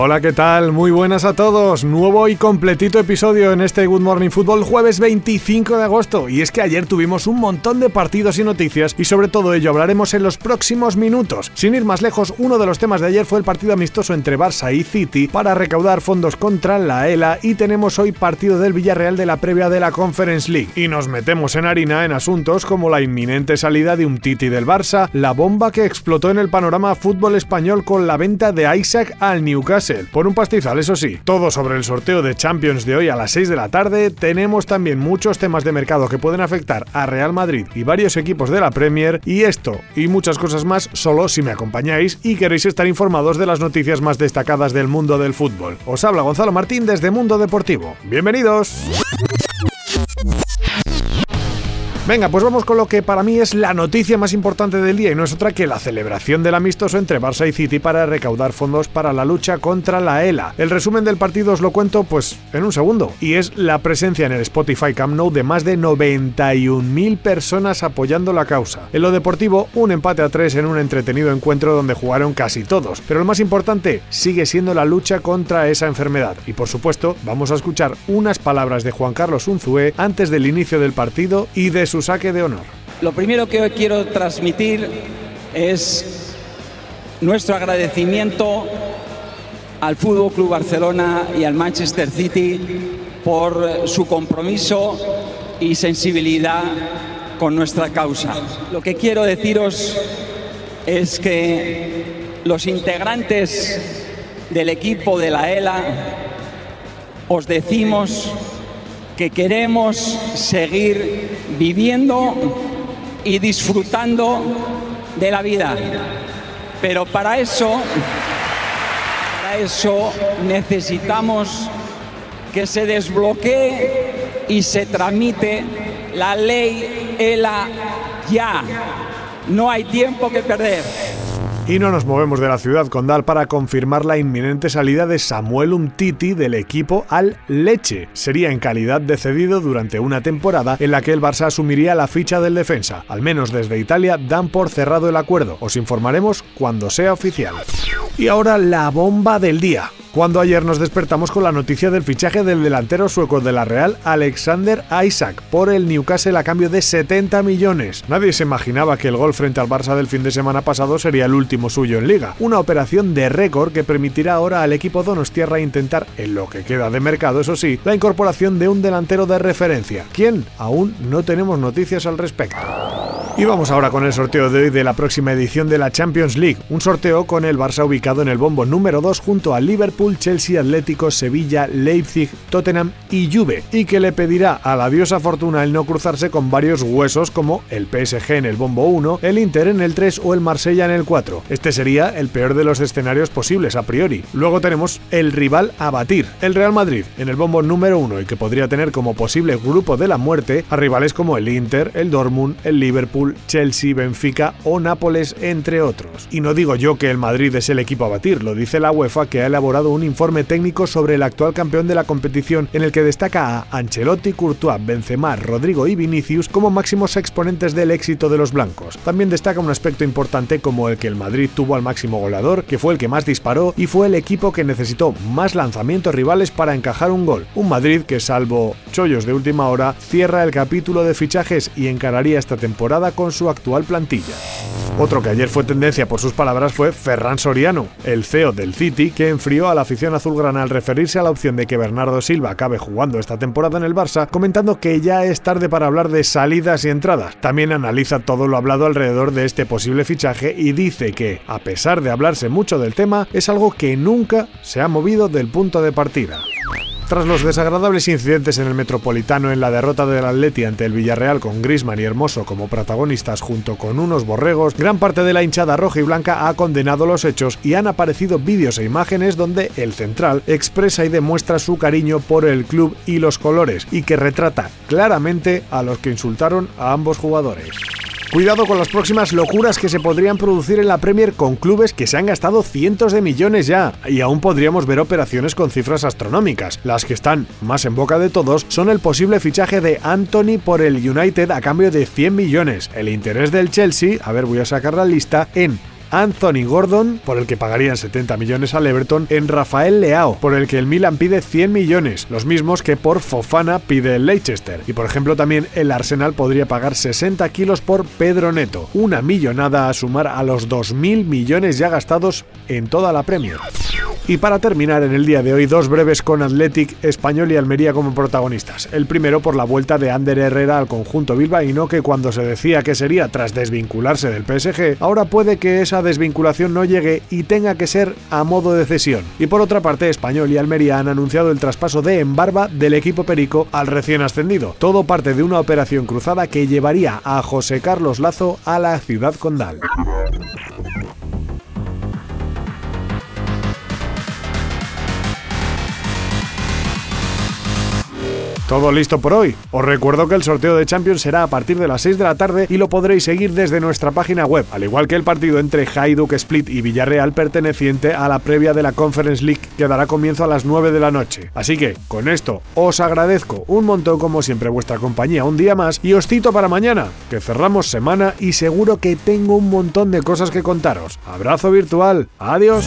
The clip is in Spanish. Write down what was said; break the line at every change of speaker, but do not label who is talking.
Hola, ¿qué tal? Muy buenas a todos. Nuevo y completito episodio en este Good Morning Football jueves 25 de agosto. Y es que ayer tuvimos un montón de partidos y noticias y sobre todo ello hablaremos en los próximos minutos. Sin ir más lejos, uno de los temas de ayer fue el partido amistoso entre Barça y City para recaudar fondos contra la ELA y tenemos hoy partido del Villarreal de la previa de la Conference League. Y nos metemos en harina en asuntos como la inminente salida de un Titi del Barça, la bomba que explotó en el panorama fútbol español con la venta de Isaac al Newcastle por un pastizal, eso sí. Todo sobre el sorteo de Champions de hoy a las 6 de la tarde. Tenemos también muchos temas de mercado que pueden afectar a Real Madrid y varios equipos de la Premier. Y esto y muchas cosas más solo si me acompañáis y queréis estar informados de las noticias más destacadas del mundo del fútbol. Os habla Gonzalo Martín desde Mundo Deportivo. Bienvenidos. Venga, pues vamos con lo que para mí es la noticia más importante del día y no es otra que la celebración del amistoso entre Barça y City para recaudar fondos para la lucha contra la ELA. El resumen del partido os lo cuento pues en un segundo y es la presencia en el Spotify Camp Nou de más de 91.000 personas apoyando la causa. En lo deportivo, un empate a tres en un entretenido encuentro donde jugaron casi todos, pero lo más importante sigue siendo la lucha contra esa enfermedad y por supuesto vamos a escuchar unas palabras de Juan Carlos Unzué antes del inicio del partido y de su saque de honor.
Lo primero que hoy quiero transmitir es nuestro agradecimiento al Fútbol Club Barcelona y al Manchester City por su compromiso y sensibilidad con nuestra causa. Lo que quiero deciros es que los integrantes del equipo de la ELA os decimos que queremos seguir viviendo y disfrutando de la vida. Pero para eso, para eso necesitamos que se desbloquee y se tramite la ley ELA ya. No hay tiempo que perder.
Y no nos movemos de la ciudad condal para confirmar la inminente salida de Samuel Umtiti del equipo al Leche. Sería en calidad de cedido durante una temporada en la que el Barça asumiría la ficha del defensa. Al menos desde Italia dan por cerrado el acuerdo. Os informaremos cuando sea oficial. Y ahora la bomba del día cuando ayer nos despertamos con la noticia del fichaje del delantero sueco de la Real, Alexander Isaac, por el Newcastle a cambio de 70 millones. Nadie se imaginaba que el gol frente al Barça del fin de semana pasado sería el último suyo en liga, una operación de récord que permitirá ahora al equipo Donostierra intentar, en lo que queda de mercado eso sí, la incorporación de un delantero de referencia. ¿Quién? Aún no tenemos noticias al respecto. Y vamos ahora con el sorteo de hoy de la próxima edición de la Champions League, un sorteo con el Barça ubicado en el bombo número 2 junto a Liverpool, Chelsea, Atlético, Sevilla, Leipzig, Tottenham y Juve, y que le pedirá a la diosa fortuna el no cruzarse con varios huesos como el PSG en el bombo 1, el Inter en el 3 o el Marsella en el 4. Este sería el peor de los escenarios posibles a priori. Luego tenemos el rival a batir, el Real Madrid en el bombo número 1 y que podría tener como posible grupo de la muerte a rivales como el Inter, el Dortmund, el Liverpool, Chelsea, Benfica o Nápoles, entre otros. Y no digo yo que el Madrid es el equipo a batir, lo dice la UEFA que ha elaborado un informe técnico sobre el actual campeón de la competición en el que destaca a Ancelotti, Courtois, Benzema, Rodrigo y Vinicius como máximos exponentes del éxito de los blancos. También destaca un aspecto importante como el que el Madrid tuvo al máximo goleador, que fue el que más disparó y fue el equipo que necesitó más lanzamientos rivales para encajar un gol. Un Madrid que salvo chollos de última hora cierra el capítulo de fichajes y encararía esta temporada con su actual plantilla. Otro que ayer fue tendencia por sus palabras fue Ferran Soriano, el CEO del City, que enfrió a la afición azulgrana al referirse a la opción de que Bernardo Silva acabe jugando esta temporada en el Barça, comentando que ya es tarde para hablar de salidas y entradas. También analiza todo lo hablado alrededor de este posible fichaje y dice que, a pesar de hablarse mucho del tema, es algo que nunca se ha movido del punto de partida. Tras los desagradables incidentes en el Metropolitano en la derrota del Atleti ante el Villarreal con Grisman y Hermoso como protagonistas junto con unos borregos, gran parte de la hinchada roja y blanca ha condenado los hechos y han aparecido vídeos e imágenes donde el central expresa y demuestra su cariño por el club y los colores y que retrata claramente a los que insultaron a ambos jugadores. Cuidado con las próximas locuras que se podrían producir en la Premier con clubes que se han gastado cientos de millones ya, y aún podríamos ver operaciones con cifras astronómicas. Las que están más en boca de todos son el posible fichaje de Anthony por el United a cambio de 100 millones, el interés del Chelsea, a ver voy a sacar la lista, en Anthony Gordon, por el que pagarían 70 millones al Everton, en Rafael Leao, por el que el Milan pide 100 millones, los mismos que por Fofana pide el Leicester. Y por ejemplo también el Arsenal podría pagar 60 kilos por Pedro Neto, una millonada a sumar a los 2.000 millones ya gastados en toda la Premier. Y para terminar en el día de hoy, dos breves con Athletic, Español y Almería como protagonistas. El primero por la vuelta de Ander Herrera al conjunto bilbaíno, que cuando se decía que sería tras desvincularse del PSG, ahora puede que esa desvinculación no llegue y tenga que ser a modo de cesión. Y por otra parte, Español y Almería han anunciado el traspaso de Embarba del equipo Perico al recién ascendido. Todo parte de una operación cruzada que llevaría a José Carlos Lazo a la ciudad condal. Todo listo por hoy. Os recuerdo que el sorteo de Champions será a partir de las 6 de la tarde y lo podréis seguir desde nuestra página web, al igual que el partido entre Hajduk Split y Villarreal perteneciente a la previa de la Conference League que dará comienzo a las 9 de la noche. Así que, con esto, os agradezco un montón como siempre vuestra compañía un día más y os cito para mañana, que cerramos semana y seguro que tengo un montón de cosas que contaros. Abrazo virtual. Adiós.